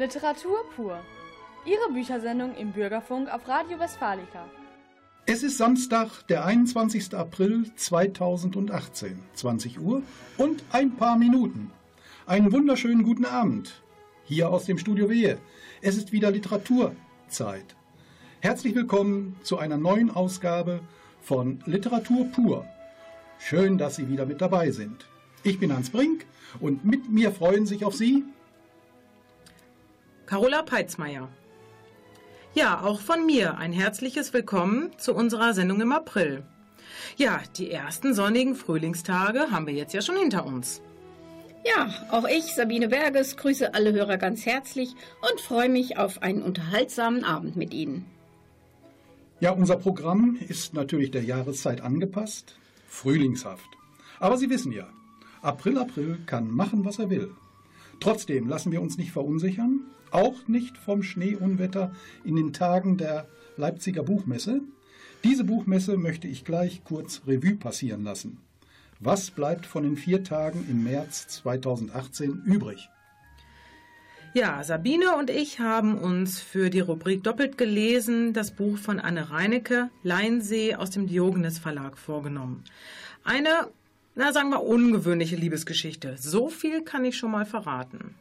Literatur pur. Ihre Büchersendung im Bürgerfunk auf Radio Westfalica. Es ist Samstag, der 21. April 2018, 20 Uhr und ein paar Minuten. Einen wunderschönen guten Abend. Hier aus dem Studio Wehe. Es ist wieder Literaturzeit. Herzlich willkommen zu einer neuen Ausgabe von Literatur pur. Schön, dass Sie wieder mit dabei sind. Ich bin Hans Brink und mit mir freuen sich auf Sie Carola Peitzmeier. Ja, auch von mir ein herzliches Willkommen zu unserer Sendung im April. Ja, die ersten sonnigen Frühlingstage haben wir jetzt ja schon hinter uns. Ja, auch ich, Sabine Berges, grüße alle Hörer ganz herzlich und freue mich auf einen unterhaltsamen Abend mit Ihnen. Ja, unser Programm ist natürlich der Jahreszeit angepasst, frühlingshaft. Aber Sie wissen ja, April, April kann machen, was er will. Trotzdem lassen wir uns nicht verunsichern, auch nicht vom Schneeunwetter in den Tagen der Leipziger Buchmesse. Diese Buchmesse möchte ich gleich kurz Revue passieren lassen. Was bleibt von den vier Tagen im März 2018 übrig? Ja, Sabine und ich haben uns für die Rubrik Doppelt gelesen das Buch von Anne Reinecke, Leinsee aus dem Diogenes Verlag vorgenommen. Eine, na sagen wir, ungewöhnliche Liebesgeschichte. So viel kann ich schon mal verraten.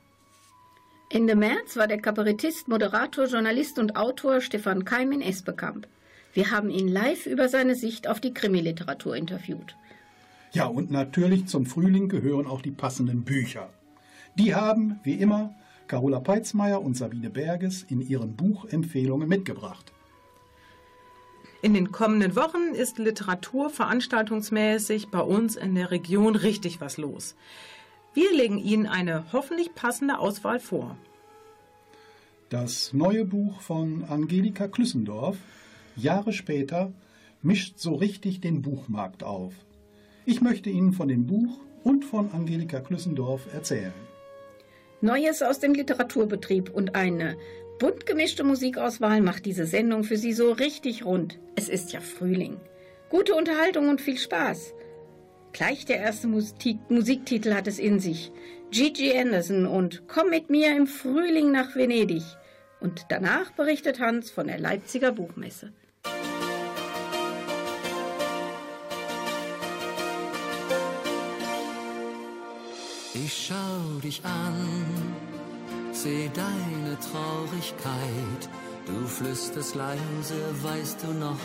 Ende März war der Kabarettist, Moderator, Journalist und Autor Stefan Keim in Esbekamp. Wir haben ihn live über seine Sicht auf die Krimiliteratur interviewt. Ja, und natürlich zum Frühling gehören auch die passenden Bücher. Die haben, wie immer, Carola Peitzmeier und Sabine Berges in ihren Buchempfehlungen mitgebracht. In den kommenden Wochen ist Literatur veranstaltungsmäßig bei uns in der Region richtig was los. Wir legen Ihnen eine hoffentlich passende Auswahl vor. Das neue Buch von Angelika Klüssendorf, Jahre später, mischt so richtig den Buchmarkt auf. Ich möchte Ihnen von dem Buch und von Angelika Klüssendorf erzählen. Neues aus dem Literaturbetrieb und eine bunt gemischte Musikauswahl macht diese Sendung für Sie so richtig rund. Es ist ja Frühling. Gute Unterhaltung und viel Spaß. Gleich der erste Musik Musiktitel hat es in sich. Gigi Anderson und Komm mit mir im Frühling nach Venedig. Und danach berichtet Hans von der Leipziger Buchmesse. Ich schau dich an, seh deine Traurigkeit. Du flüsterst leise, weißt du noch,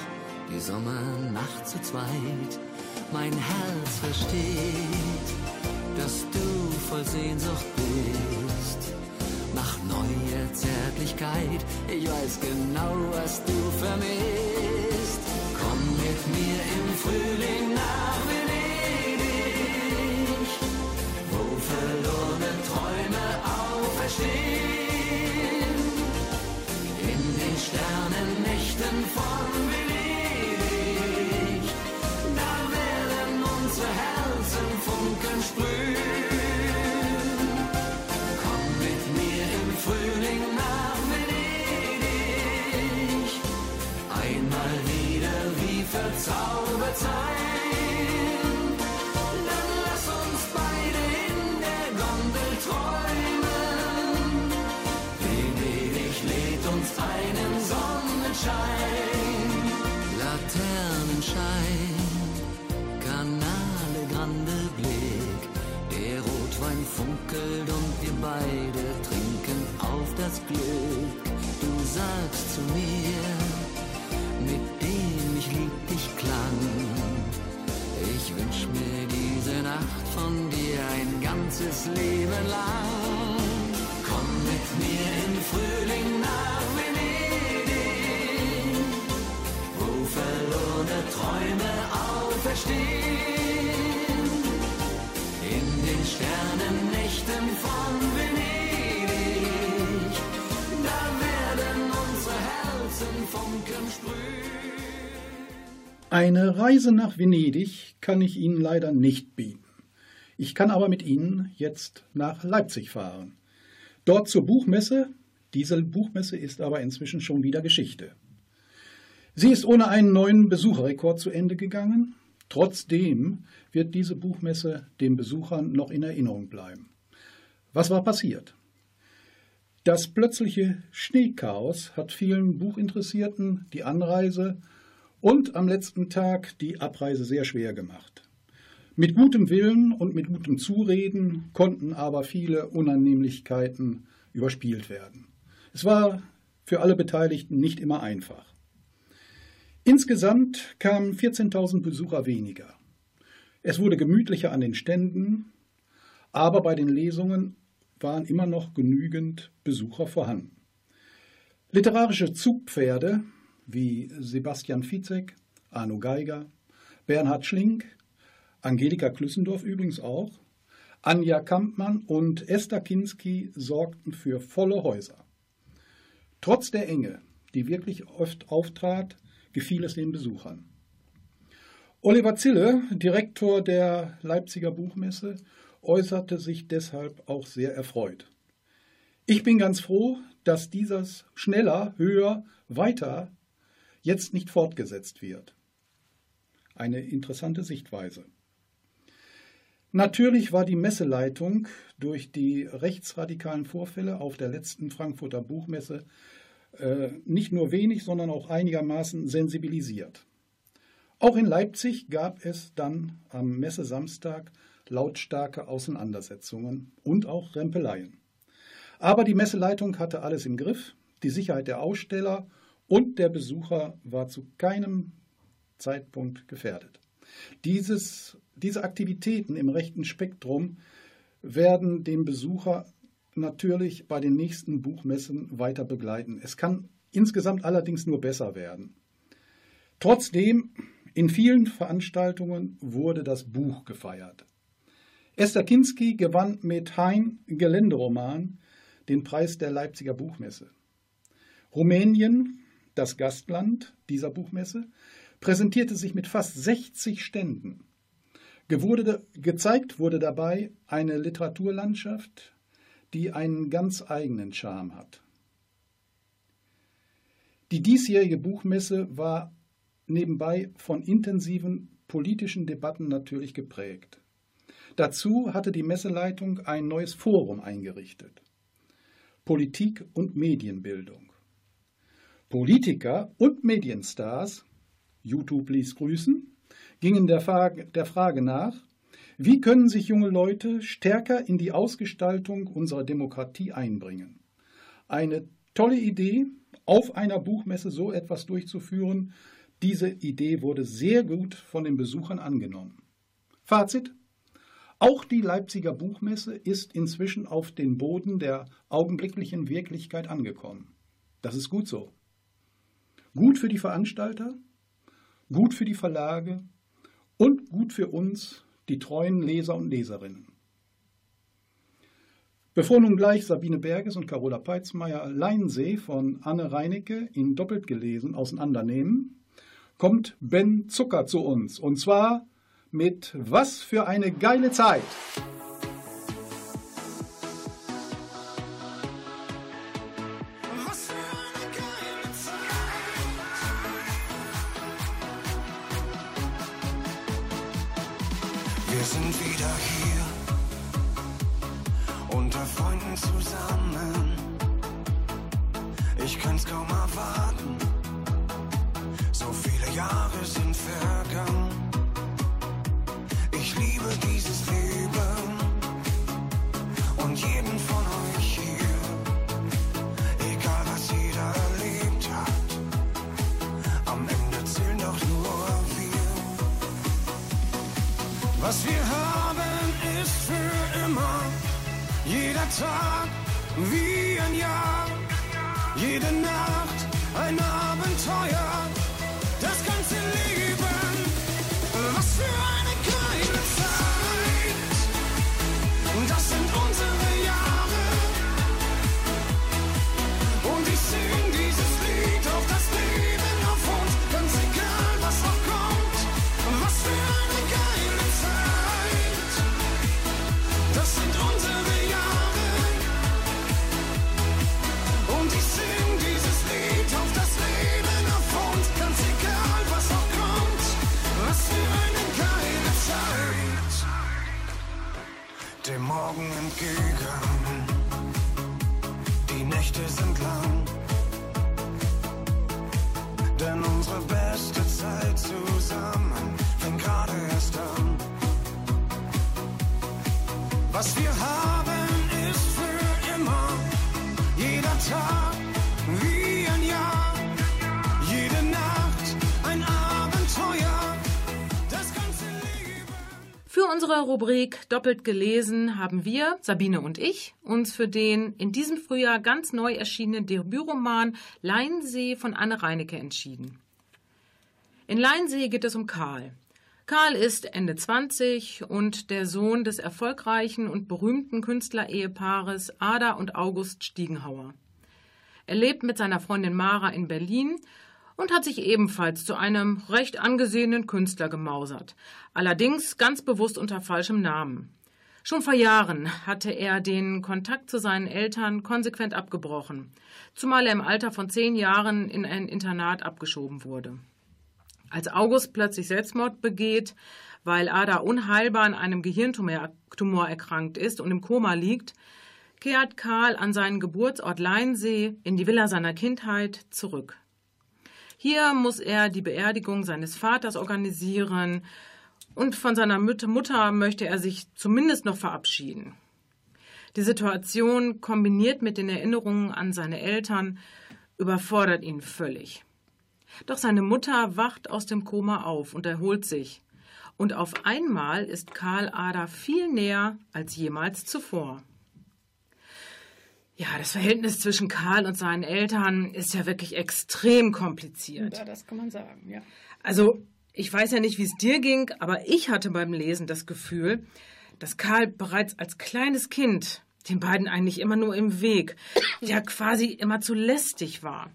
die Sommernacht zu zweit mein Herz versteht, dass du voll Sehnsucht bist. Nach neuer Zärtlichkeit, ich weiß genau, was du vermisst. Eine Reise nach Venedig kann ich Ihnen leider nicht bieten. Ich kann aber mit Ihnen jetzt nach Leipzig fahren. Dort zur Buchmesse. Diese Buchmesse ist aber inzwischen schon wieder Geschichte. Sie ist ohne einen neuen Besucherrekord zu Ende gegangen. Trotzdem wird diese Buchmesse den Besuchern noch in Erinnerung bleiben. Was war passiert? Das plötzliche Schneechaos hat vielen Buchinteressierten die Anreise und am letzten Tag die Abreise sehr schwer gemacht. Mit gutem Willen und mit gutem Zureden konnten aber viele Unannehmlichkeiten überspielt werden. Es war für alle Beteiligten nicht immer einfach. Insgesamt kamen 14.000 Besucher weniger. Es wurde gemütlicher an den Ständen, aber bei den Lesungen waren immer noch genügend Besucher vorhanden. Literarische Zugpferde wie Sebastian Fizek, Arno Geiger, Bernhard Schlink, Angelika Klüssendorf übrigens auch, Anja Kampmann und Esther Kinski sorgten für volle Häuser. Trotz der Enge, die wirklich oft auftrat, gefiel es den Besuchern. Oliver Zille, Direktor der Leipziger Buchmesse, äußerte sich deshalb auch sehr erfreut. Ich bin ganz froh, dass dieses schneller, höher, weiter jetzt nicht fortgesetzt wird. Eine interessante Sichtweise. Natürlich war die Messeleitung durch die rechtsradikalen Vorfälle auf der letzten Frankfurter Buchmesse äh, nicht nur wenig, sondern auch einigermaßen sensibilisiert. Auch in Leipzig gab es dann am Messesamstag lautstarke Auseinandersetzungen und auch Rempeleien. Aber die Messeleitung hatte alles im Griff, die Sicherheit der Aussteller und der Besucher war zu keinem Zeitpunkt gefährdet. Dieses, diese Aktivitäten im rechten Spektrum werden den Besucher natürlich bei den nächsten Buchmessen weiter begleiten. Es kann insgesamt allerdings nur besser werden. Trotzdem, in vielen Veranstaltungen wurde das Buch gefeiert. Esther Kinski gewann mit Hein Geländeroman den Preis der Leipziger Buchmesse. Rumänien, das Gastland dieser Buchmesse, präsentierte sich mit fast 60 Ständen. Gewurde, gezeigt wurde dabei eine Literaturlandschaft, die einen ganz eigenen Charme hat. Die diesjährige Buchmesse war nebenbei von intensiven politischen Debatten natürlich geprägt. Dazu hatte die Messeleitung ein neues Forum eingerichtet. Politik und Medienbildung. Politiker und Medienstars, YouTube ließ grüßen, gingen der Frage, der Frage nach, wie können sich junge Leute stärker in die Ausgestaltung unserer Demokratie einbringen? Eine tolle Idee, auf einer Buchmesse so etwas durchzuführen. Diese Idee wurde sehr gut von den Besuchern angenommen. Fazit, auch die Leipziger Buchmesse ist inzwischen auf den Boden der augenblicklichen Wirklichkeit angekommen. Das ist gut so. Gut für die Veranstalter, gut für die Verlage und gut für uns, die treuen Leser und Leserinnen. Bevor nun gleich Sabine Berges und Carola Peitzmeier Leinsee von Anne Reinecke in doppelt gelesen auseinandernehmen, kommt Ben Zucker zu uns. Und zwar mit Was für eine geile Zeit. Dem Morgen entgegen. die Nächte sind lang. Denn unsere beste Für unsere Rubrik Doppelt gelesen haben wir, Sabine und ich, uns für den in diesem Frühjahr ganz neu erschienenen Debütroman Leinsee von Anne Reinecke entschieden. In Leinsee geht es um Karl. Karl ist Ende 20 und der Sohn des erfolgreichen und berühmten Künstlerehepaares Ada und August Stiegenhauer. Er lebt mit seiner Freundin Mara in Berlin und hat sich ebenfalls zu einem recht angesehenen Künstler gemausert, allerdings ganz bewusst unter falschem Namen. Schon vor Jahren hatte er den Kontakt zu seinen Eltern konsequent abgebrochen, zumal er im Alter von zehn Jahren in ein Internat abgeschoben wurde. Als August plötzlich Selbstmord begeht, weil Ada unheilbar an einem Gehirntumor Tumor erkrankt ist und im Koma liegt, kehrt Karl an seinen Geburtsort Leinsee in die Villa seiner Kindheit zurück. Hier muss er die Beerdigung seines Vaters organisieren und von seiner Mutter möchte er sich zumindest noch verabschieden. Die Situation, kombiniert mit den Erinnerungen an seine Eltern, überfordert ihn völlig. Doch seine Mutter wacht aus dem Koma auf und erholt sich. Und auf einmal ist Karl Ada viel näher als jemals zuvor. Ja, das Verhältnis zwischen Karl und seinen Eltern ist ja wirklich extrem kompliziert. Ja, das kann man sagen, ja. Also, ich weiß ja nicht, wie es dir ging, aber ich hatte beim Lesen das Gefühl, dass Karl bereits als kleines Kind den beiden eigentlich immer nur im Weg, ja quasi immer zu lästig war.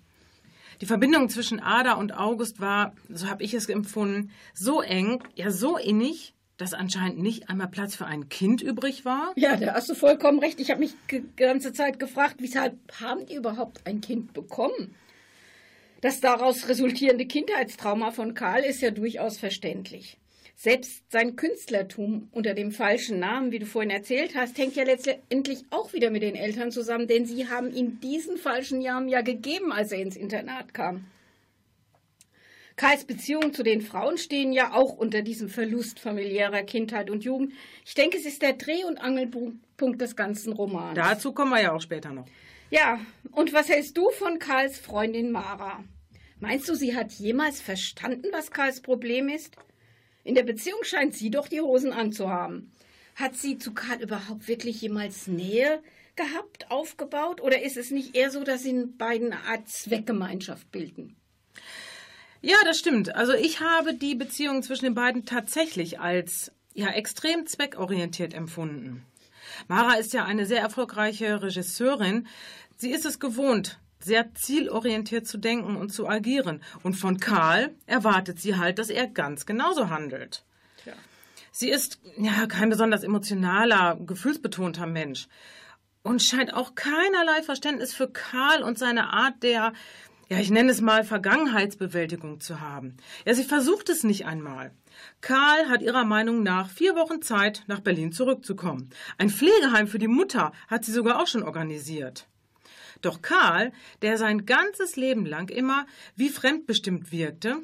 Die Verbindung zwischen Ada und August war, so habe ich es empfunden, so eng, ja so innig, dass anscheinend nicht einmal Platz für ein Kind übrig war. Ja, da hast du vollkommen recht. Ich habe mich die ganze Zeit gefragt, weshalb haben die überhaupt ein Kind bekommen? Das daraus resultierende Kindheitstrauma von Karl ist ja durchaus verständlich. Selbst sein Künstlertum unter dem falschen Namen, wie du vorhin erzählt hast, hängt ja letztendlich auch wieder mit den Eltern zusammen, denn sie haben ihm diesen falschen Namen ja gegeben, als er ins Internat kam. Karls Beziehungen zu den Frauen stehen ja auch unter diesem Verlust familiärer Kindheit und Jugend. Ich denke, es ist der Dreh- und Angelpunkt des ganzen Romans. Dazu kommen wir ja auch später noch. Ja, und was hältst du von Karls Freundin Mara? Meinst du, sie hat jemals verstanden, was Karls Problem ist? In der Beziehung scheint sie doch die Hosen anzuhaben. Hat sie zu Karl überhaupt wirklich jemals Nähe gehabt, aufgebaut? Oder ist es nicht eher so, dass sie in beiden eine Art Zweckgemeinschaft bilden? Ja, das stimmt. Also ich habe die Beziehung zwischen den beiden tatsächlich als ja extrem zweckorientiert empfunden. Mara ist ja eine sehr erfolgreiche Regisseurin. Sie ist es gewohnt, sehr zielorientiert zu denken und zu agieren. Und von Karl erwartet sie halt, dass er ganz genauso handelt. Tja. Sie ist ja kein besonders emotionaler, gefühlsbetonter Mensch und scheint auch keinerlei Verständnis für Karl und seine Art der, ja, ich nenne es mal Vergangenheitsbewältigung zu haben. Ja, sie versucht es nicht einmal. Karl hat ihrer Meinung nach vier Wochen Zeit, nach Berlin zurückzukommen. Ein Pflegeheim für die Mutter hat sie sogar auch schon organisiert. Doch Karl, der sein ganzes Leben lang immer wie fremdbestimmt wirkte,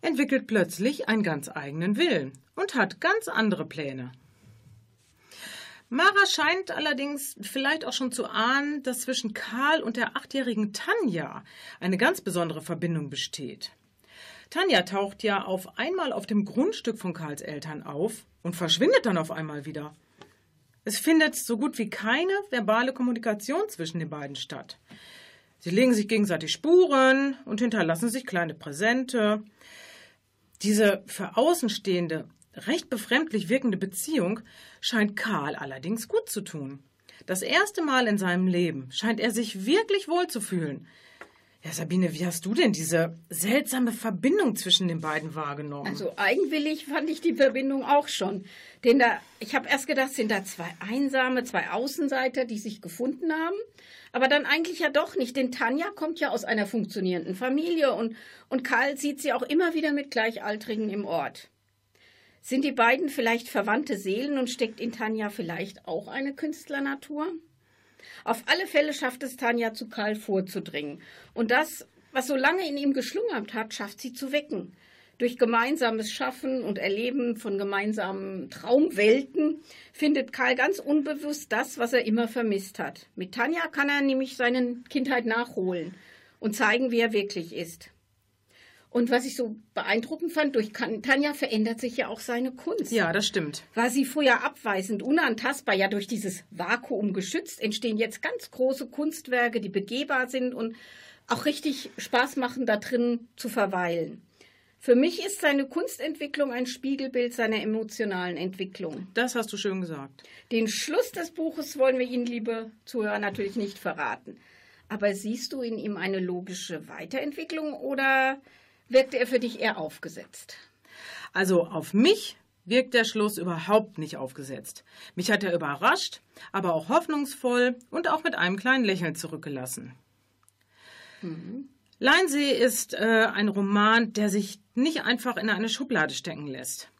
entwickelt plötzlich einen ganz eigenen Willen und hat ganz andere Pläne. Mara scheint allerdings vielleicht auch schon zu ahnen, dass zwischen Karl und der achtjährigen Tanja eine ganz besondere Verbindung besteht. Tanja taucht ja auf einmal auf dem Grundstück von Karls Eltern auf und verschwindet dann auf einmal wieder. Es findet so gut wie keine verbale Kommunikation zwischen den beiden statt. Sie legen sich gegenseitig Spuren und hinterlassen sich kleine Präsente. Diese für Außenstehende recht befremdlich wirkende Beziehung scheint Karl allerdings gut zu tun. Das erste Mal in seinem Leben scheint er sich wirklich wohl zu fühlen. Ja, Sabine, wie hast du denn diese seltsame Verbindung zwischen den beiden wahrgenommen? Also eigenwillig fand ich die Verbindung auch schon. Denn da, ich habe erst gedacht, sind da zwei Einsame, zwei Außenseiter, die sich gefunden haben. Aber dann eigentlich ja doch nicht, denn Tanja kommt ja aus einer funktionierenden Familie und, und Karl sieht sie auch immer wieder mit Gleichaltrigen im Ort. Sind die beiden vielleicht verwandte Seelen und steckt in Tanja vielleicht auch eine Künstlernatur? Auf alle Fälle schafft es Tanja zu Karl vorzudringen. Und das, was so lange in ihm geschlummert hat, schafft sie zu wecken. Durch gemeinsames Schaffen und Erleben von gemeinsamen Traumwelten findet Karl ganz unbewusst das, was er immer vermisst hat. Mit Tanja kann er nämlich seine Kindheit nachholen und zeigen, wie er wirklich ist. Und was ich so beeindruckend fand, durch Tanja verändert sich ja auch seine Kunst. Ja, das stimmt. War sie vorher abweisend, unantastbar, ja durch dieses Vakuum geschützt, entstehen jetzt ganz große Kunstwerke, die begehbar sind und auch richtig Spaß machen, da drin zu verweilen. Für mich ist seine Kunstentwicklung ein Spiegelbild seiner emotionalen Entwicklung. Das hast du schön gesagt. Den Schluss des Buches wollen wir Ihnen, liebe Zuhörer, natürlich nicht verraten. Aber siehst du in ihm eine logische Weiterentwicklung oder wirkte er für dich eher aufgesetzt? Also auf mich wirkt der Schluss überhaupt nicht aufgesetzt. Mich hat er überrascht, aber auch hoffnungsvoll und auch mit einem kleinen Lächeln zurückgelassen. Mhm. Leinsee ist äh, ein Roman, der sich nicht einfach in eine Schublade stecken lässt.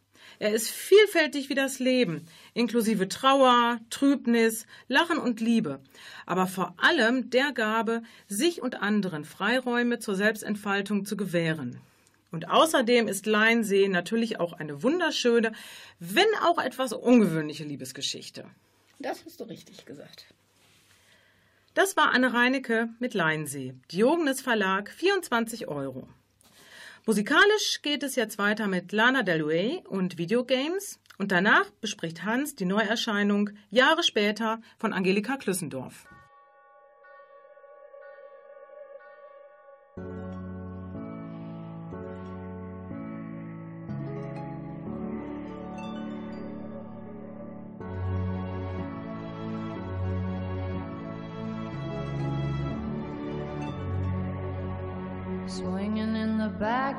Er ist vielfältig wie das Leben, inklusive Trauer, Trübnis, Lachen und Liebe, aber vor allem der Gabe, sich und anderen Freiräume zur Selbstentfaltung zu gewähren. Und außerdem ist Leinsee natürlich auch eine wunderschöne, wenn auch etwas ungewöhnliche Liebesgeschichte. Das hast du richtig gesagt. Das war Anne Reinecke mit Leinsee, Diogenes Verlag, 24 Euro. Musikalisch geht es jetzt weiter mit Lana Del Rey und Videogames und danach bespricht Hans die Neuerscheinung Jahre später von Angelika Klüssendorf.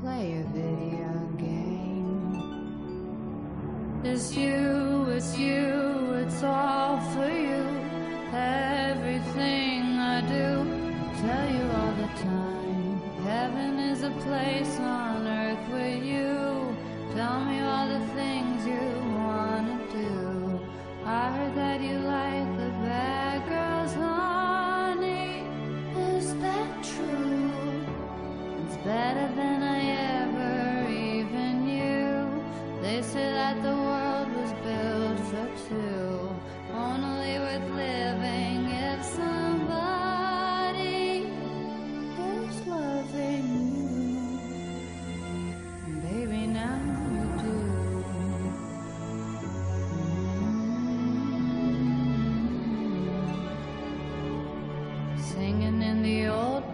play a video game. It's you, it's you, it's all for you. Everything I do, tell you all the time. Heaven is a place on earth with you. Tell me all the things you wanna do. I heard that you like the bad girls, honey. Is that true? It's better than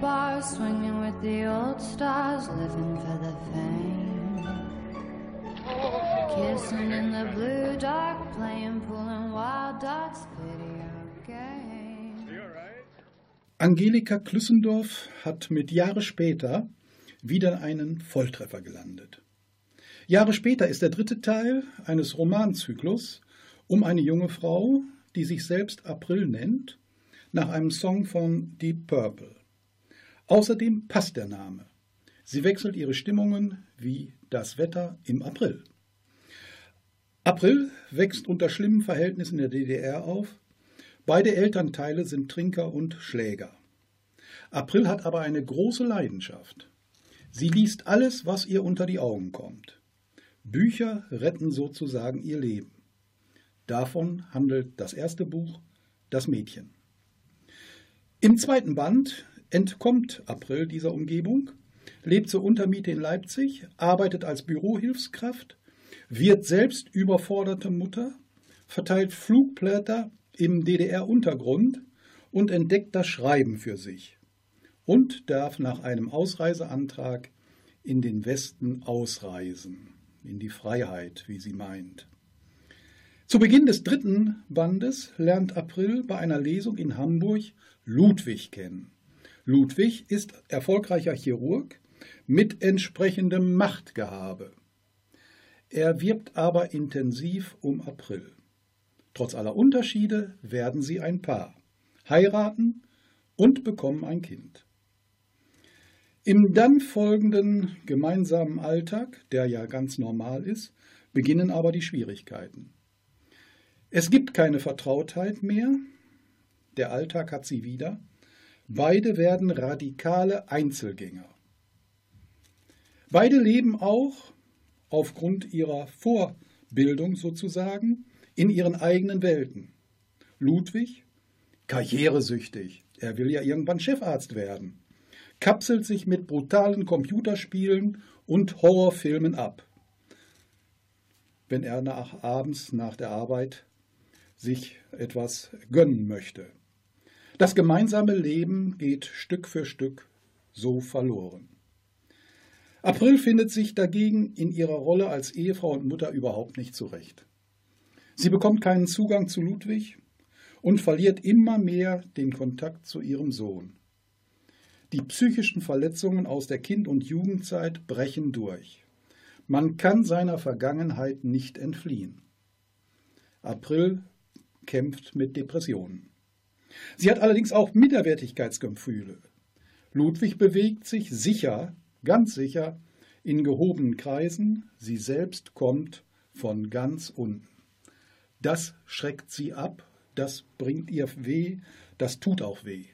bars, swinging with the old stars, living for the fame. Kissing in the blue dark, playing pulling wild dots, video game. Angelika Klüssendorf hat mit Jahre später wieder einen Volltreffer gelandet. Jahre später ist der dritte Teil eines Romanzyklus um eine junge Frau, die sich selbst April nennt, nach einem Song von Deep Purple. Außerdem passt der Name. Sie wechselt ihre Stimmungen wie das Wetter im April. April wächst unter schlimmen Verhältnissen der DDR auf. Beide Elternteile sind Trinker und Schläger. April hat aber eine große Leidenschaft. Sie liest alles, was ihr unter die Augen kommt. Bücher retten sozusagen ihr Leben. Davon handelt das erste Buch Das Mädchen. Im zweiten Band entkommt April dieser Umgebung, lebt zur Untermiete in Leipzig, arbeitet als Bürohilfskraft wird selbst überforderte Mutter, verteilt Flugblätter im DDR-Untergrund und entdeckt das Schreiben für sich und darf nach einem Ausreiseantrag in den Westen ausreisen, in die Freiheit, wie sie meint. Zu Beginn des dritten Bandes lernt April bei einer Lesung in Hamburg Ludwig kennen. Ludwig ist erfolgreicher Chirurg mit entsprechendem Machtgehabe. Er wirbt aber intensiv um April. Trotz aller Unterschiede werden sie ein Paar, heiraten und bekommen ein Kind. Im dann folgenden gemeinsamen Alltag, der ja ganz normal ist, beginnen aber die Schwierigkeiten. Es gibt keine Vertrautheit mehr, der Alltag hat sie wieder, beide werden radikale Einzelgänger. Beide leben auch aufgrund ihrer Vorbildung sozusagen in ihren eigenen Welten. Ludwig, karrieresüchtig, er will ja irgendwann Chefarzt werden, kapselt sich mit brutalen Computerspielen und Horrorfilmen ab, wenn er nach, abends nach der Arbeit sich etwas gönnen möchte. Das gemeinsame Leben geht Stück für Stück so verloren. April findet sich dagegen in ihrer Rolle als Ehefrau und Mutter überhaupt nicht zurecht. Sie bekommt keinen Zugang zu Ludwig und verliert immer mehr den Kontakt zu ihrem Sohn. Die psychischen Verletzungen aus der Kind- und Jugendzeit brechen durch. Man kann seiner Vergangenheit nicht entfliehen. April kämpft mit Depressionen. Sie hat allerdings auch Minderwertigkeitsgefühle. Ludwig bewegt sich sicher ganz sicher in gehobenen Kreisen, sie selbst kommt von ganz unten. Das schreckt sie ab, das bringt ihr weh, das tut auch weh.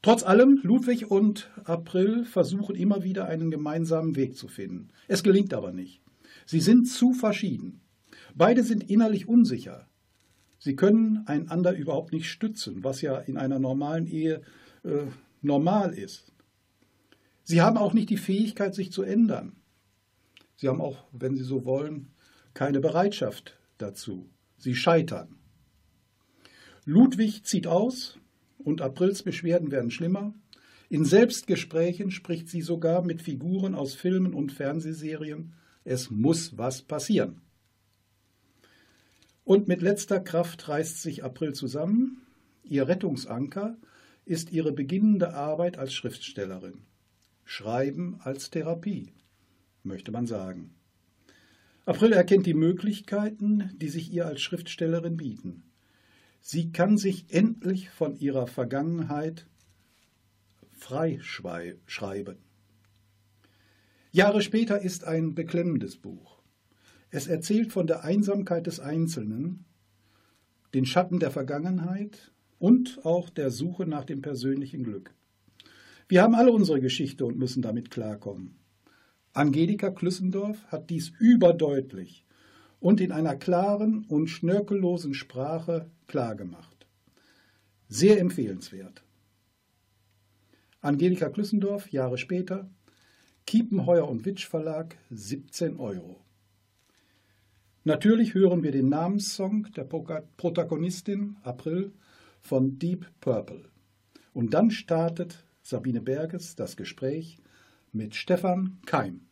Trotz allem, Ludwig und April versuchen immer wieder einen gemeinsamen Weg zu finden. Es gelingt aber nicht. Sie sind zu verschieden. Beide sind innerlich unsicher. Sie können einander überhaupt nicht stützen, was ja in einer normalen Ehe äh, normal ist. Sie haben auch nicht die Fähigkeit, sich zu ändern. Sie haben auch, wenn Sie so wollen, keine Bereitschaft dazu. Sie scheitern. Ludwig zieht aus und Aprils Beschwerden werden schlimmer. In Selbstgesprächen spricht sie sogar mit Figuren aus Filmen und Fernsehserien. Es muss was passieren. Und mit letzter Kraft reißt sich April zusammen. Ihr Rettungsanker ist ihre beginnende Arbeit als Schriftstellerin. Schreiben als Therapie, möchte man sagen. April erkennt die Möglichkeiten, die sich ihr als Schriftstellerin bieten. Sie kann sich endlich von ihrer Vergangenheit freischreiben. Jahre später ist ein beklemmendes Buch. Es erzählt von der Einsamkeit des Einzelnen, den Schatten der Vergangenheit und auch der Suche nach dem persönlichen Glück. Wir haben alle unsere Geschichte und müssen damit klarkommen. Angelika Klüssendorf hat dies überdeutlich und in einer klaren und schnörkellosen Sprache klargemacht. Sehr empfehlenswert. Angelika Klüssendorf, Jahre später, Kiepenheuer und Witsch Verlag, 17 Euro. Natürlich hören wir den Namenssong der Protagonistin April von Deep Purple. Und dann startet Sabine Berges das Gespräch mit Stefan Keim.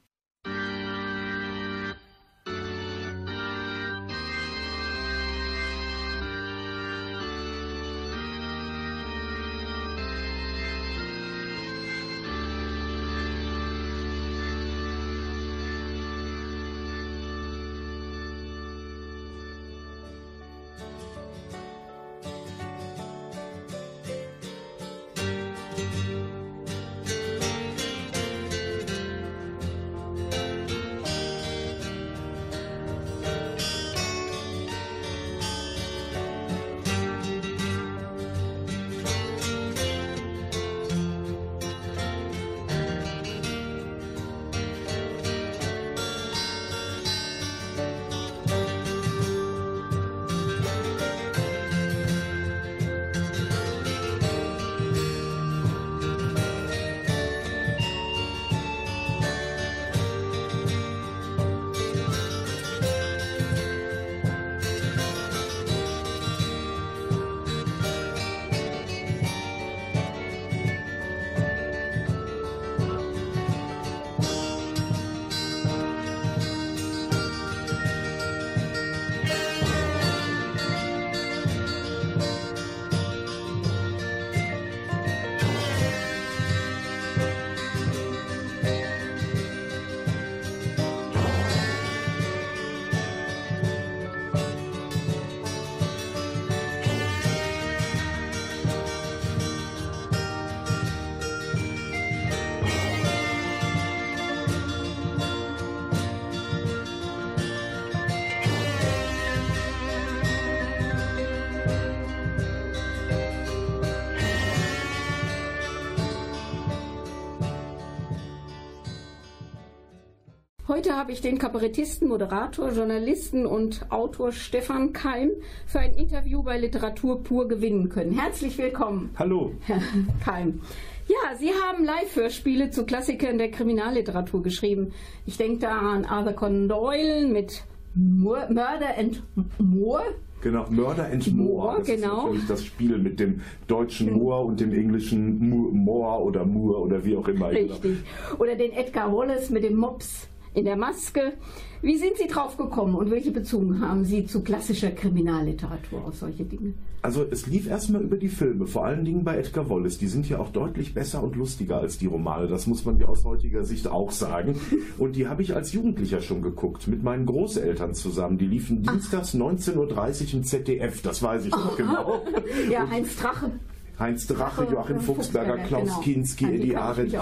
Heute habe ich den Kabarettisten, Moderator, Journalisten und Autor Stefan Keim für ein Interview bei Literatur pur gewinnen können. Herzlich willkommen, Hallo. Herr Keim. Ja, Sie haben Live-Hörspiele zu Klassikern der Kriminalliteratur geschrieben. Ich denke da an Arthur Conan Doyle mit Mur- Murder and More. Genau, Murder and Moor. Das genau. ist natürlich das Spiel mit dem deutschen Moor und dem englischen Moor oder Moor oder wie auch immer. Richtig. Oder den Edgar Wallace mit dem Mops in der Maske. Wie sind Sie drauf gekommen und welche Bezüge haben Sie zu klassischer Kriminalliteratur auf solche Dinge? Also es lief erstmal über die Filme, vor allen Dingen bei Edgar Wallace. Die sind ja auch deutlich besser und lustiger als die Romane. Das muss man ja aus heutiger Sicht auch sagen. Und die habe ich als Jugendlicher schon geguckt, mit meinen Großeltern zusammen. Die liefen dienstags 19.30 Uhr im ZDF, das weiß ich noch genau. Ja, Heinz Drache. Heinz Drache, Joachim äh, Fuchsberger, Fuchsberger, Klaus genau. Kinski, Eddie Arendt.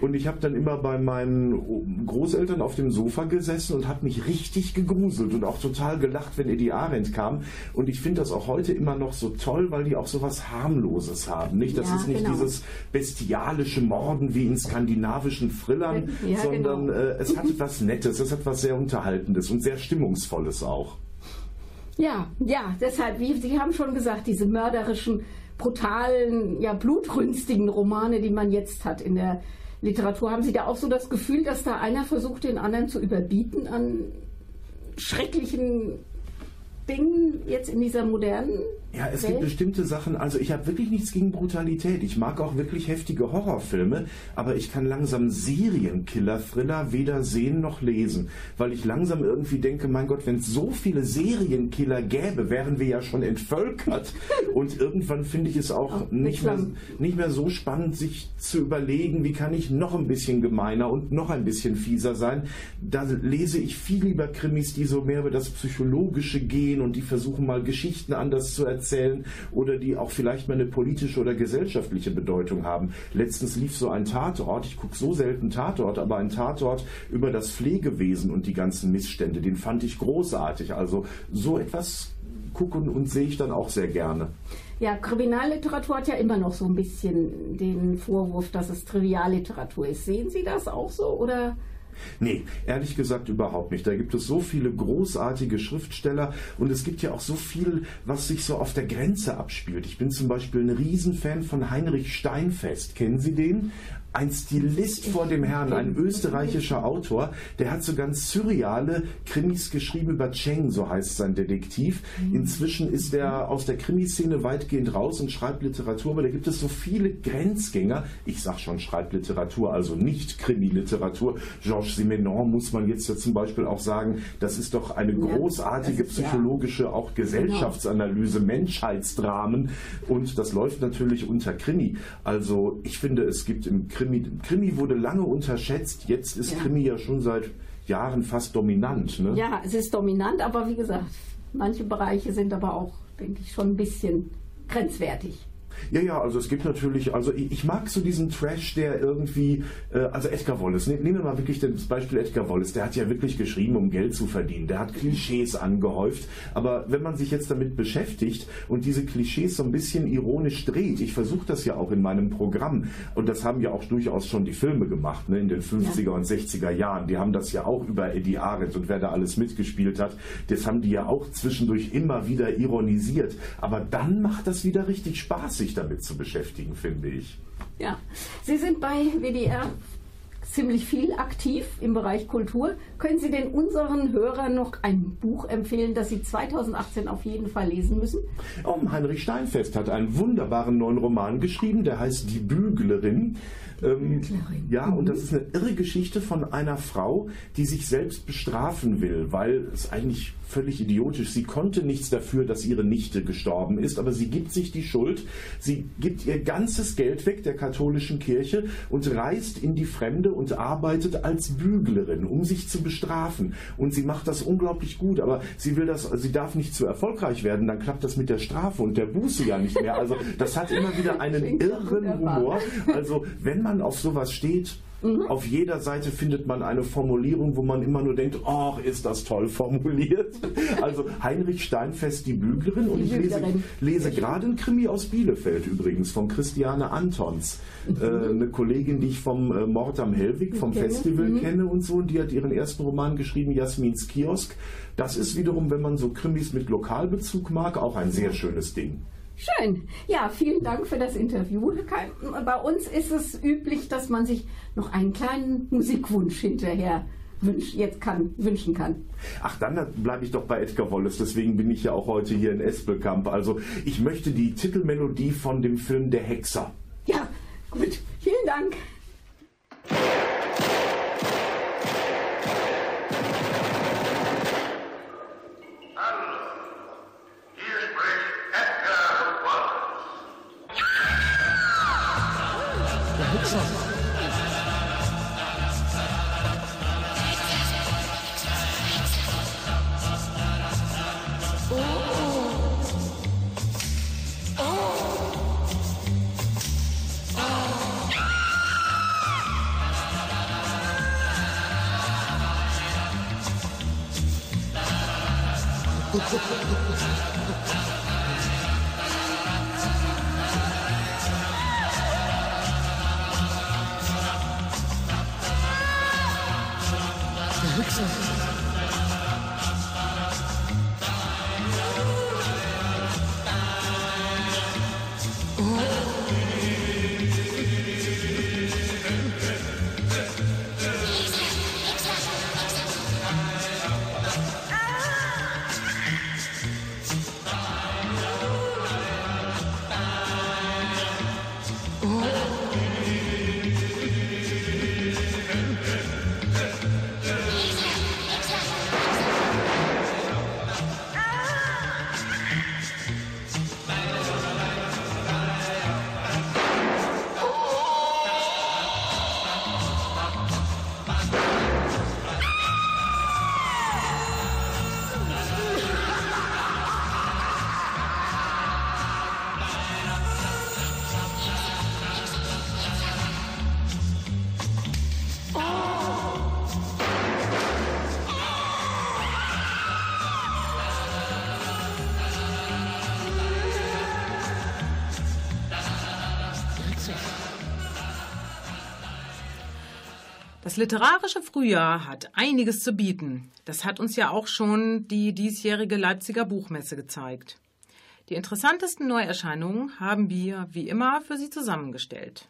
Und ich habe dann immer bei meinen Großeltern auf dem Sofa gesessen und habe mich richtig gegruselt und auch total gelacht, wenn Eddie Arendt kam. Und ich finde das auch heute immer noch so toll, weil die auch so was Harmloses haben. Nicht? Das Ja, ist nicht genau. dieses bestialische Morden wie in skandinavischen Thrillern, Ja, sondern genau. äh, es hat was Nettes, es hat was sehr Unterhaltendes und sehr Stimmungsvolles auch. Ja, ja, deshalb, wie Sie haben schon gesagt, diese mörderischen, brutalen, ja, blutrünstigen Romane, die man jetzt hat in der Literatur. Haben Sie da auch so das Gefühl, dass da einer versucht, den anderen zu überbieten an schrecklichen Dingen jetzt in dieser modernen Ja, es Welt? gibt bestimmte Sachen, also ich habe wirklich nichts gegen Brutalität. Ich mag auch wirklich heftige Horrorfilme, aber ich kann langsam Serienkiller-Thriller weder sehen noch lesen, weil ich langsam irgendwie denke, mein Gott, wenn es so viele Serienkiller gäbe, wären wir ja schon entvölkert. Und irgendwann finde ich es auch Auch nicht mehr, nicht mehr so spannend, sich zu überlegen, wie kann ich noch ein bisschen gemeiner und noch ein bisschen fieser sein. Da lese ich viel lieber Krimis, die so mehr über das Psychologische gehen und die versuchen mal Geschichten anders zu erzählen oder die auch vielleicht mal eine politische oder gesellschaftliche Bedeutung haben. Letztens lief so ein Tatort, ich gucke so selten Tatort, aber ein Tatort über das Pflegewesen und die ganzen Missstände, den fand ich großartig. Also so etwas gucken und sehe ich dann auch sehr gerne. Ja, Kriminalliteratur hat ja immer noch so ein bisschen den Vorwurf, dass es Trivialliteratur ist. Sehen Sie das auch so oder? Nee, ehrlich gesagt überhaupt nicht. Da gibt es so viele großartige Schriftsteller und es gibt ja auch so viel, was sich so auf der Grenze abspielt. Ich bin zum Beispiel ein Riesenfan von Heinrich Steinfest. Kennen Sie den? Ein Stilist vor dem Herrn, ein österreichischer Autor, der hat so ganz surreale Krimis geschrieben über Cheng, so heißt sein Detektiv. Inzwischen ist er aus der Krimiszene weitgehend raus und schreibt Literatur, aber da gibt es so viele Grenzgänger. Ich sag schon, schreibt Literatur, also nicht Krimiliteratur. Georges Simenon muss man jetzt ja zum Beispiel auch sagen, das ist doch eine großartige psychologische, auch Gesellschaftsanalyse, Menschheitsdramen und das läuft natürlich unter Krimi. Also ich finde, es gibt im Krimi, Krimi wurde lange unterschätzt, jetzt ist Ja. Krimi ja schon seit Jahren fast dominant. Ne? Ja, es ist dominant, aber wie gesagt, manche Bereiche sind aber auch, denke ich, schon ein bisschen grenzwertig. Ja, ja, also es gibt natürlich, also ich, ich mag so diesen Trash, der irgendwie, äh, also Edgar Wallace, ne, nehmen wir mal wirklich das Beispiel Edgar Wallace, der hat ja wirklich geschrieben, um Geld zu verdienen, der hat Klischees angehäuft, aber wenn man sich jetzt damit beschäftigt und diese Klischees so ein bisschen ironisch dreht, ich versuche das ja auch in meinem Programm und das haben ja auch durchaus schon die Filme gemacht, ne, in den 50er und 60er Jahren, die haben das ja auch über Eddie Arendt und wer da alles mitgespielt hat, das haben die ja auch zwischendurch immer wieder ironisiert, aber dann macht das wieder richtig Spaß, sich damit zu beschäftigen, finde ich. Ja, Sie sind bei WDR ziemlich viel aktiv im Bereich Kultur. Können Sie denn unseren Hörern noch ein Buch empfehlen, das Sie 2018 auf jeden Fall lesen müssen? Oh, Heinrich Steinfest hat einen wunderbaren neuen Roman geschrieben, der heißt Die Büglerin. Ähm, ja, und das ist eine irre Geschichte von einer Frau, die sich selbst bestrafen will, weil es eigentlich völlig idiotisch. Sie konnte nichts dafür, dass ihre Nichte gestorben ist, aber sie gibt sich die Schuld. Sie gibt ihr ganzes Geld weg der katholischen Kirche und reist in die Fremde und arbeitet als Büglerin, um sich zu bestrafen. Und sie macht das unglaublich gut, aber sie will das, sie darf nicht zu erfolgreich werden, dann klappt das mit der Strafe und der Buße ja nicht mehr. Also das hat immer wieder einen irren. Humor. Also wenn man auf sowas steht, Auf jeder Seite findet man eine Formulierung, wo man immer nur denkt, ach, ist das toll formuliert. Also Heinrich Steinfest, die Büglerin. Und ich lese, lese gerade ein Krimi aus Bielefeld übrigens, von Christiane Antons. Äh, eine Kollegin, die ich vom äh, Mord am Hellwig, vom Festival kenne und so. Und die hat ihren ersten Roman geschrieben, Jasmins Kiosk. Das ist wiederum, wenn man so Krimis mit Lokalbezug mag, auch ein sehr schönes Ding. Schön. Ja, vielen Dank für das Interview. Bei uns ist es üblich, dass man sich noch einen kleinen Musikwunsch hinterher wünsch, jetzt kann, wünschen kann. Ach, dann bleibe ich doch bei Edgar Wallace, deswegen bin ich ja auch heute hier in Espelkamp. Also ich möchte die Titelmelodie von dem Film Der Hexer. Ja, gut. Vielen Dank. Literarische Frühjahr hat einiges zu bieten. Das hat uns ja auch schon die diesjährige Leipziger Buchmesse gezeigt. Die interessantesten Neuerscheinungen haben wir, wie immer, für Sie zusammengestellt.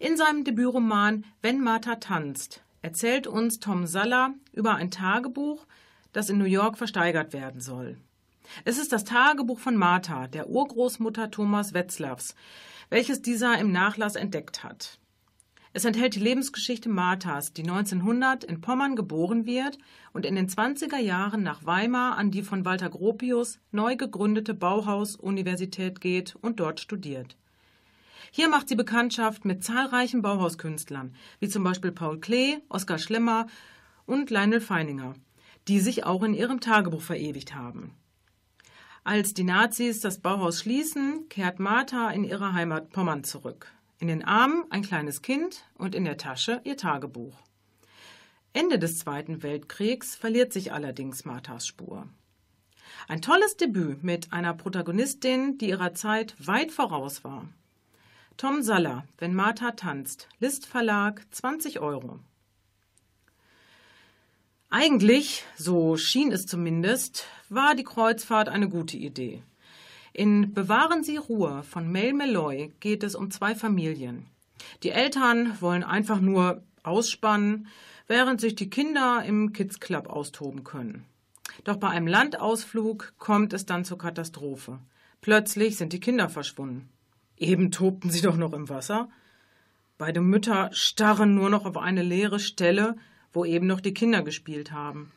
In seinem Debütroman Wenn Martha tanzt erzählt uns Tom Saller über ein Tagebuch, das in New York versteigert werden soll. Es ist das Tagebuch von Martha, der Urgroßmutter Thomas Wetzlavs, welches dieser im Nachlass entdeckt hat. Es enthält die Lebensgeschichte Marthas, die 1900 in Pommern geboren wird und in den 20er Jahren nach Weimar an die von Walter Gropius neu gegründete Bauhaus-Universität geht und dort studiert. Hier macht sie Bekanntschaft mit zahlreichen Bauhauskünstlern, wie zum Beispiel Paul Klee, Oskar Schlemmer und Lionel Feininger, die sich auch in ihrem Tagebuch verewigt haben. Als die Nazis das Bauhaus schließen, kehrt Martha in ihre Heimat Pommern zurück. In den Armen ein kleines Kind und in der Tasche ihr Tagebuch. Ende des Zweiten Weltkriegs verliert sich allerdings Marthas Spur. Ein tolles Debüt mit einer Protagonistin, die ihrer Zeit weit voraus war. Tom Saller, Wenn Martha tanzt, List Verlag, 20 Euro. Eigentlich, so schien es zumindest, war die Kreuzfahrt eine gute Idee. In Bewahren Sie Ruhe von Mel Meloy geht es um zwei Familien. Die Eltern wollen einfach nur ausspannen, während sich die Kinder im Kids Club austoben können. Doch bei einem Landausflug kommt es dann zur Katastrophe. Plötzlich sind die Kinder verschwunden. Eben tobten sie doch noch im Wasser. Beide Mütter starren nur noch auf eine leere Stelle, wo eben noch die Kinder gespielt haben.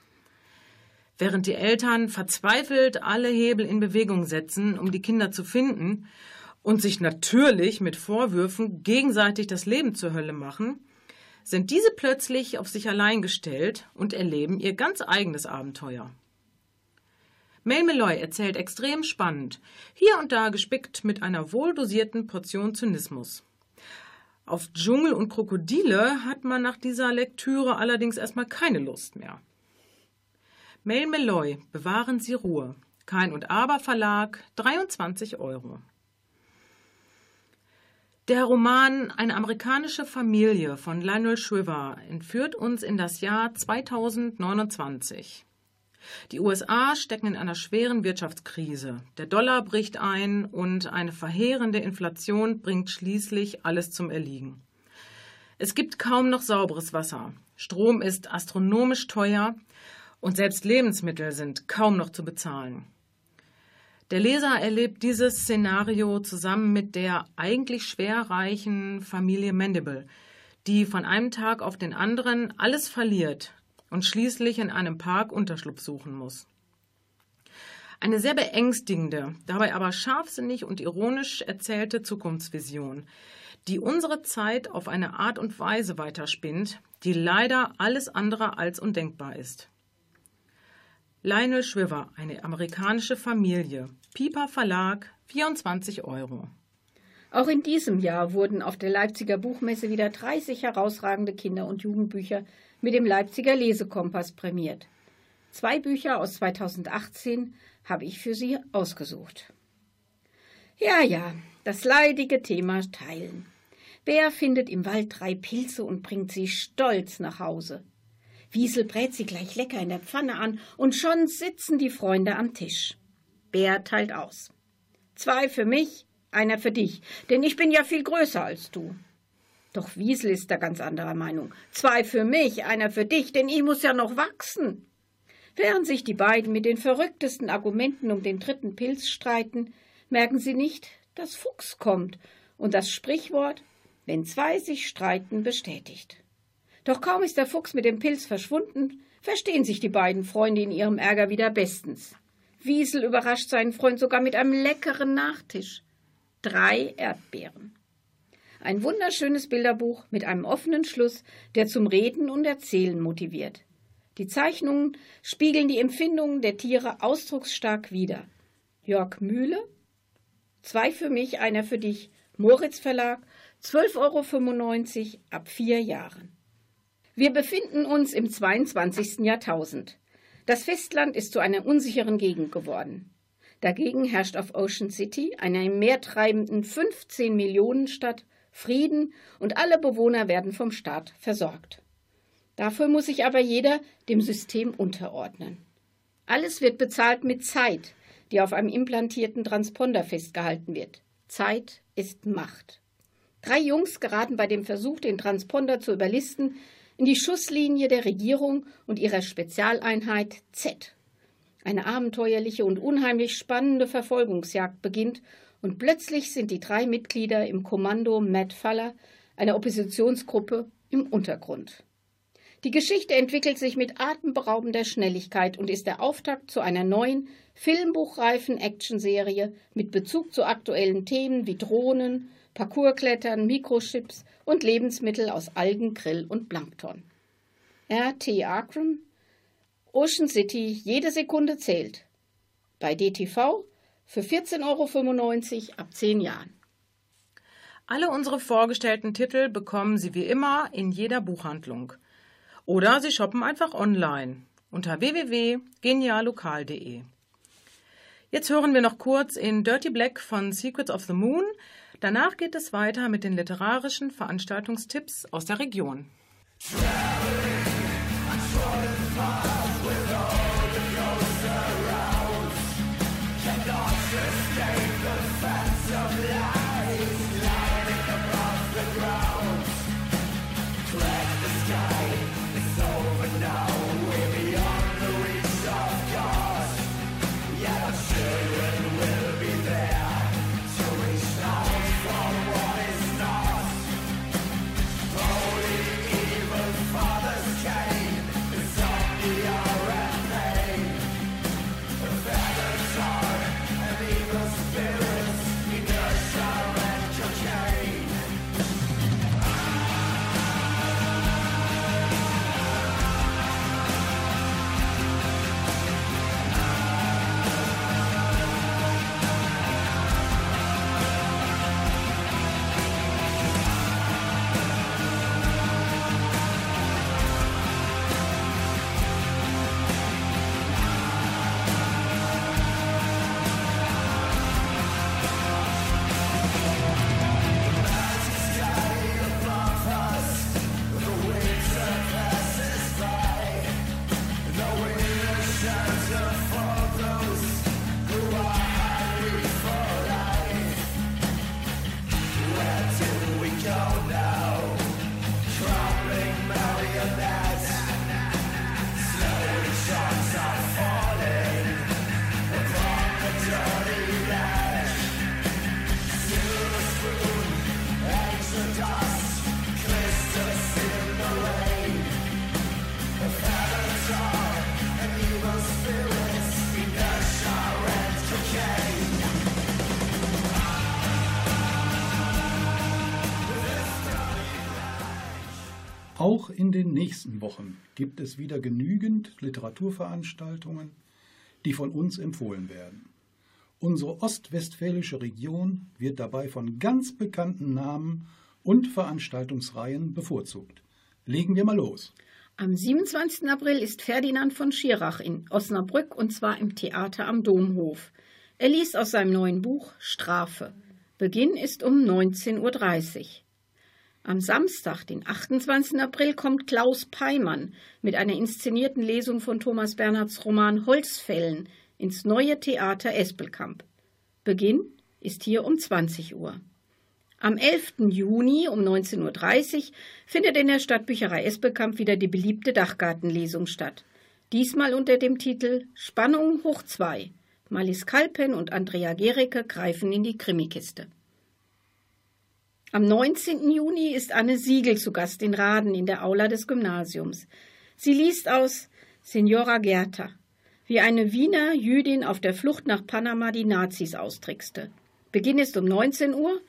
Während die Eltern verzweifelt alle Hebel in Bewegung setzen, um die Kinder zu finden und sich natürlich mit Vorwürfen gegenseitig das Leben zur Hölle machen, sind diese plötzlich auf sich allein gestellt und erleben ihr ganz eigenes Abenteuer. Mel Meloy erzählt extrem spannend, hier und da gespickt mit einer wohldosierten Portion Zynismus. Auf Dschungel und Krokodile hat man nach dieser Lektüre allerdings erstmal keine Lust mehr. Mel Meloy, Bewahren Sie Ruhe. Kein und Aber Verlag, 23 Euro. Der Roman Eine amerikanische Familie von Lionel Shriver entführt uns in das Jahr 2029. Die USA stecken in einer schweren Wirtschaftskrise. Der Dollar bricht ein und eine verheerende Inflation bringt schließlich alles zum Erliegen. Es gibt kaum noch sauberes Wasser. Strom ist astronomisch teuer und selbst Lebensmittel sind kaum noch zu bezahlen. Der Leser erlebt dieses Szenario zusammen mit der eigentlich schwerreichen Familie Mandible, die von einem Tag auf den anderen alles verliert und schließlich in einem Park Unterschlupf suchen muss. Eine sehr beängstigende, dabei aber scharfsinnig und ironisch erzählte Zukunftsvision, die unsere Zeit auf eine Art und Weise weiterspinnt, die leider alles andere als undenkbar ist. Lionel Schwiver, eine amerikanische Familie. Piper Verlag, 24 Euro. Auch in diesem Jahr wurden auf der Leipziger Buchmesse wieder 30 herausragende Kinder- und Jugendbücher mit dem Leipziger Lesekompass prämiert. Zwei Bücher aus 2018 habe ich für Sie ausgesucht. Ja, ja, das leidige Thema Teilen. Wer findet im Wald drei Pilze und bringt sie stolz nach Hause? Wiesel brät sie gleich lecker in der Pfanne an und schon sitzen die Freunde am Tisch. Bär teilt aus. Zwei für mich, einer für dich, denn ich bin ja viel größer als du. Doch Wiesel ist da ganz anderer Meinung. Zwei für mich, einer für dich, denn ich muss ja noch wachsen. Während sich die beiden mit den verrücktesten Argumenten um den dritten Pilz streiten, merken sie nicht, dass Fuchs kommt und das Sprichwort, wenn zwei sich streiten, bestätigt. Doch kaum ist der Fuchs mit dem Pilz verschwunden, verstehen sich die beiden Freunde in ihrem Ärger wieder bestens. Wiesel überrascht seinen Freund sogar mit einem leckeren Nachtisch. Drei Erdbeeren. Ein wunderschönes Bilderbuch mit einem offenen Schluss, der zum Reden und Erzählen motiviert. Die Zeichnungen spiegeln die Empfindungen der Tiere ausdrucksstark wider. Jörg Mühle, zwei für mich, einer für dich, Moritz Verlag, 12,95 Euro ab vier Jahren. Wir befinden uns im 22. Jahrtausend. Das Festland ist zu einer unsicheren Gegend geworden. Dagegen herrscht auf Ocean City, einer im Meer treibenden 15 Millionen Stadt, Frieden und alle Bewohner werden vom Staat versorgt. Dafür muss sich aber jeder dem System unterordnen. Alles wird bezahlt mit Zeit, die auf einem implantierten Transponder festgehalten wird. Zeit ist Macht. Drei Jungs geraten bei dem Versuch, den Transponder zu überlisten, in die Schusslinie der Regierung und ihrer Spezialeinheit Z. Eine abenteuerliche und unheimlich spannende Verfolgungsjagd beginnt und plötzlich sind die drei Mitglieder im Kommando Matt Faller, einer Oppositionsgruppe, im Untergrund. Die Geschichte entwickelt sich mit atemberaubender Schnelligkeit und ist der Auftakt zu einer neuen, filmbuchreifen Actionserie mit Bezug zu aktuellen Themen wie Drohnen, Parkourklettern, Mikrochips und Lebensmittel aus Algen, Grill und Plankton. RT Akron, Ocean City, jede Sekunde zählt. Bei DTV für 14,95 Euro ab 10 Jahren. Alle unsere vorgestellten Titel bekommen Sie wie immer in jeder Buchhandlung. Oder Sie shoppen einfach online unter www.geniallokal.de. Jetzt hören wir noch kurz in Dirty Black von Secrets of the Moon Danach geht es weiter mit den literarischen Veranstaltungstipps aus der Region. Den nächsten Wochen gibt es wieder genügend Literaturveranstaltungen, die von uns empfohlen werden. Unsere ostwestfälische Region wird dabei von ganz bekannten Namen und Veranstaltungsreihen bevorzugt. Legen wir mal los. Am 27. April ist Ferdinand von Schirach in Osnabrück und zwar im Theater am Domhof. Er liest aus seinem neuen Buch Strafe. Beginn ist um 19.30 Uhr. Am Samstag, den 28. April, kommt Klaus Peimann mit einer inszenierten Lesung von Thomas Bernhards Roman Holzfällen ins neue Theater Espelkamp. Beginn ist hier um 20 Uhr. Am 11. Juni um 19.30 Uhr findet in der Stadtbücherei Espelkamp wieder die beliebte Dachgartenlesung statt. Diesmal unter dem Titel Spannung hoch 2. Malis Kalpen und Andrea Gericke greifen in die Krimikiste. Am 19. Juni ist Anne Siegel zu Gast in Raden in der Aula des Gymnasiums. Sie liest aus Signora Gerta, wie eine Wiener Jüdin auf der Flucht nach Panama die Nazis austrickste. Beginn ist um 19 Uhr,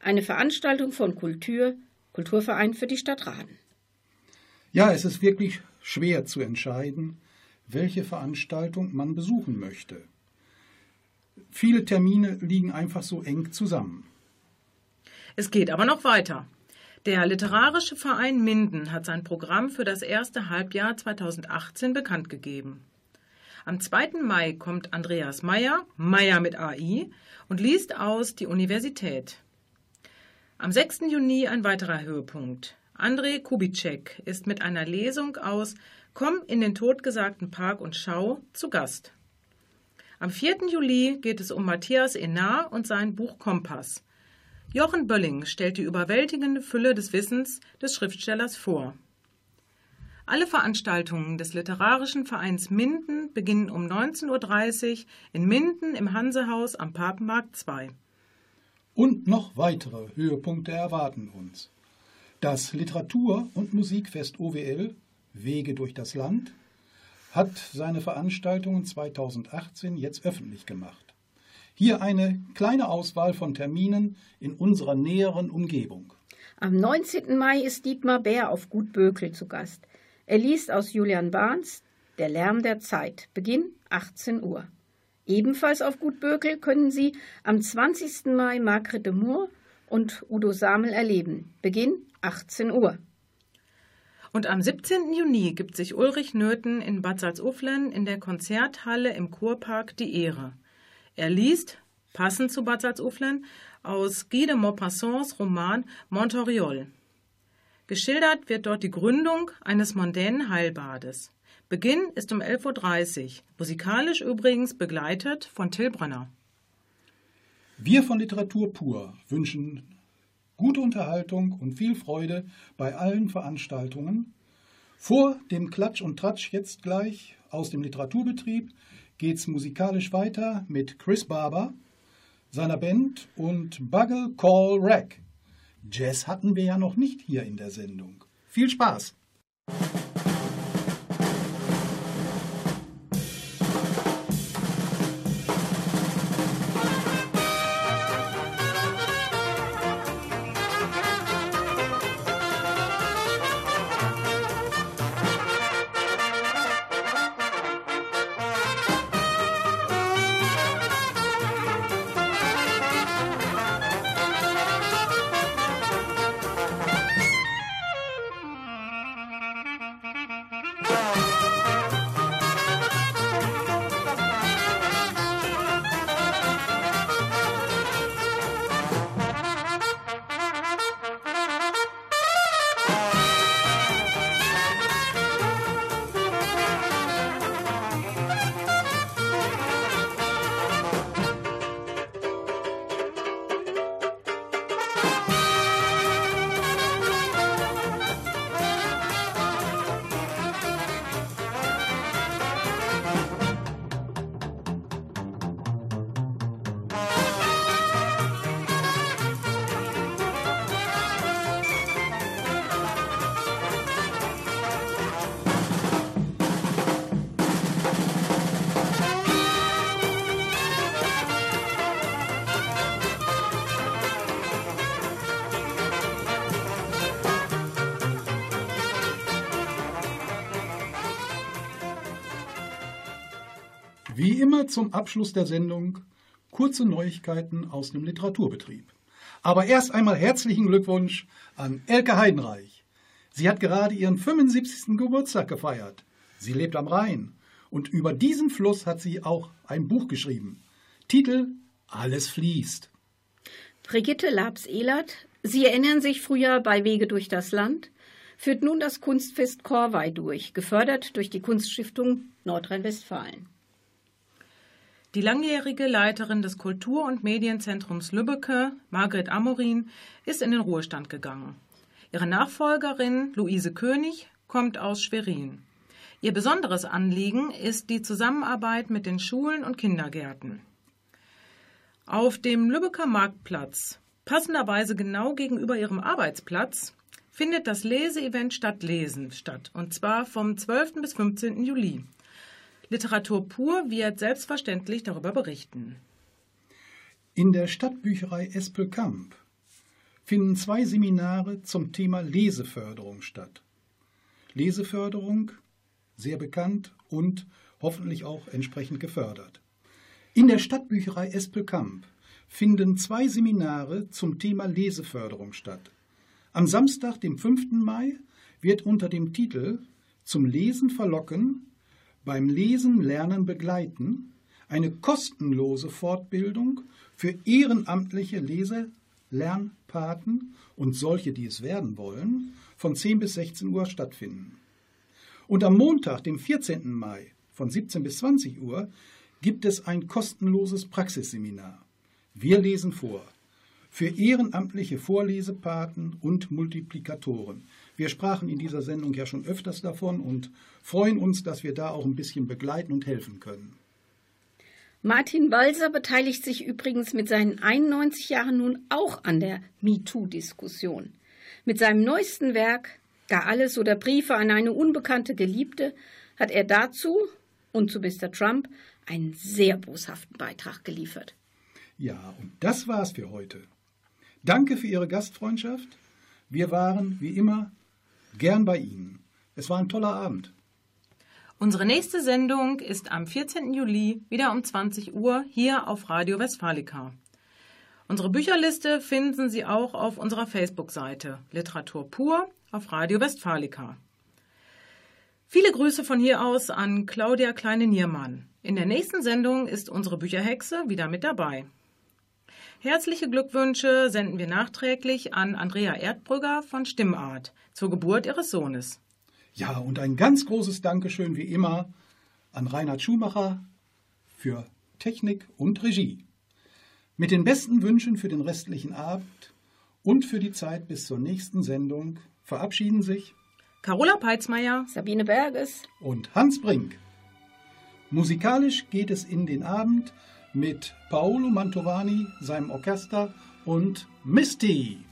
eine Veranstaltung von Kultur, Kulturverein für die Stadt Raden. Ja, es ist wirklich schwer zu entscheiden, welche Veranstaltung man besuchen möchte. Viele Termine liegen einfach so eng zusammen. Es geht aber noch weiter. Der Literarische Verein Minden hat sein Programm für das erste Halbjahr 2018 bekannt gegeben. Am 2. Mai kommt Andreas Meyer, Meyer mit AI, und liest aus die Universität. Am 6. Juni ein weiterer Höhepunkt. André Kubitschek ist mit einer Lesung aus Komm in den totgesagten Park und schau zu Gast. Am 4. Juli geht es um Matthias Enar und sein Buch Kompass. Jochen Bölling stellt die überwältigende Fülle des Wissens des Schriftstellers vor. Alle Veranstaltungen des Literarischen Vereins Minden beginnen um 19.30 Uhr in Minden im Hansehaus am Papenmarkt 2. Und noch weitere Höhepunkte erwarten uns. Das Literatur- und Musikfest OWL Wege durch das Land hat seine Veranstaltungen 2018 jetzt öffentlich gemacht. Hier eine kleine Auswahl von Terminen in unserer näheren Umgebung. Am 19. Mai ist Dietmar Bär auf Gut Bökel zu Gast. Er liest aus Julian Barnes Der Lärm der Zeit. Beginn 18 Uhr. Ebenfalls auf Gut Bökel können Sie am 20. Mai Margret de Moor und Udo Samel erleben. Beginn 18 Uhr. Und am 17. Juni gibt sich Ulrich Nöthen in Bad Salzuflen in der Konzerthalle im Kurpark die Ehre. Er liest, passend zu Bad Salzuflen, aus Guy de Maupassants Roman Montoriol. Geschildert wird dort die Gründung eines mondänen Heilbades. Beginn ist um 11.30 Uhr, musikalisch übrigens begleitet von Till Brönner. Wir von Literatur pur wünschen gute Unterhaltung und viel Freude bei allen Veranstaltungen. Vor dem Klatsch und Tratsch jetzt gleich aus dem Literaturbetrieb geht's musikalisch weiter mit Chris Barber, seiner Band und Buggle Call Rack. Jazz hatten wir ja noch nicht hier in der Sendung. Viel Spaß! Wie immer zum Abschluss der Sendung kurze Neuigkeiten aus dem Literaturbetrieb. Aber erst einmal herzlichen Glückwunsch an Elke Heidenreich. Sie hat gerade ihren 75. Geburtstag gefeiert. Sie lebt am Rhein und über diesen Fluss hat sie auch ein Buch geschrieben. Titel Alles fließt. Brigitte Labs-Ehlert, Sie erinnern sich früher bei Wege durch das Land, führt nun das Kunstfest Korvei durch, gefördert durch die Kunststiftung Nordrhein-Westfalen. Die langjährige Leiterin des Kultur- und Medienzentrums Lübbecke, Margret Amorin, ist in den Ruhestand gegangen. Ihre Nachfolgerin, Luise König, kommt aus Schwerin. Ihr besonderes Anliegen ist die Zusammenarbeit mit den Schulen und Kindergärten. Auf dem Lübecker Marktplatz, passenderweise genau gegenüber ihrem Arbeitsplatz, findet das Leseevent Stadtlesen statt, und zwar vom 12. bis 15. Juli. Literatur pur wird selbstverständlich darüber berichten. In der Stadtbücherei Espelkamp finden zwei Seminare zum Thema Leseförderung statt. Leseförderung, sehr bekannt und hoffentlich auch entsprechend gefördert. In der Stadtbücherei Espelkamp finden zwei Seminare zum Thema Leseförderung statt. Am Samstag, dem 5. Mai, wird unter dem Titel Zum Lesen verlocken, beim Lesen lernen begleiten eine kostenlose Fortbildung für ehrenamtliche Leser, Lernpaten und solche, die es werden wollen, von 10 bis 16 Uhr stattfinden. Und am Montag, dem 14. Mai, von 17 bis 20 Uhr, gibt es ein kostenloses Praxisseminar. Wir lesen vor. Für ehrenamtliche Vorlesepaten und Multiplikatoren. Wir sprachen in dieser Sendung ja schon öfters davon und freuen uns, dass wir da auch ein bisschen begleiten und helfen können. Martin Walser beteiligt sich übrigens mit seinen 91 Jahren nun auch an der MeToo-Diskussion. Mit seinem neuesten Werk Gar alles oder Briefe an eine unbekannte Geliebte hat er dazu und zu Mr. Trump einen sehr boshaften Beitrag geliefert. Ja, und das war's für heute. Danke für Ihre Gastfreundschaft. Wir waren, wie immer, gern bei Ihnen. Es war ein toller Abend. Unsere nächste Sendung ist am 14. Juli wieder um 20 Uhr hier auf Radio Westfalica. Unsere Bücherliste finden Sie auch auf unserer Facebook-Seite Literatur pur auf Radio Westfalica. Viele Grüße von hier aus an Claudia Kleine-Niermann. In der nächsten Sendung ist unsere Bücherhexe wieder mit dabei. Herzliche Glückwünsche senden wir nachträglich an Andrea Erdbrügger von Stimmart zur Geburt ihres Sohnes. Ja, und ein ganz großes Dankeschön wie immer an Reinhard Schumacher für Technik und Regie. Mit den besten Wünschen für den restlichen Abend und für die Zeit bis zur nächsten Sendung verabschieden sich Carola Peitzmeier, Sabine Berges und Hans Brink. Musikalisch geht es in den Abend mit Paolo Mantovani, seinem Orchester und Misty.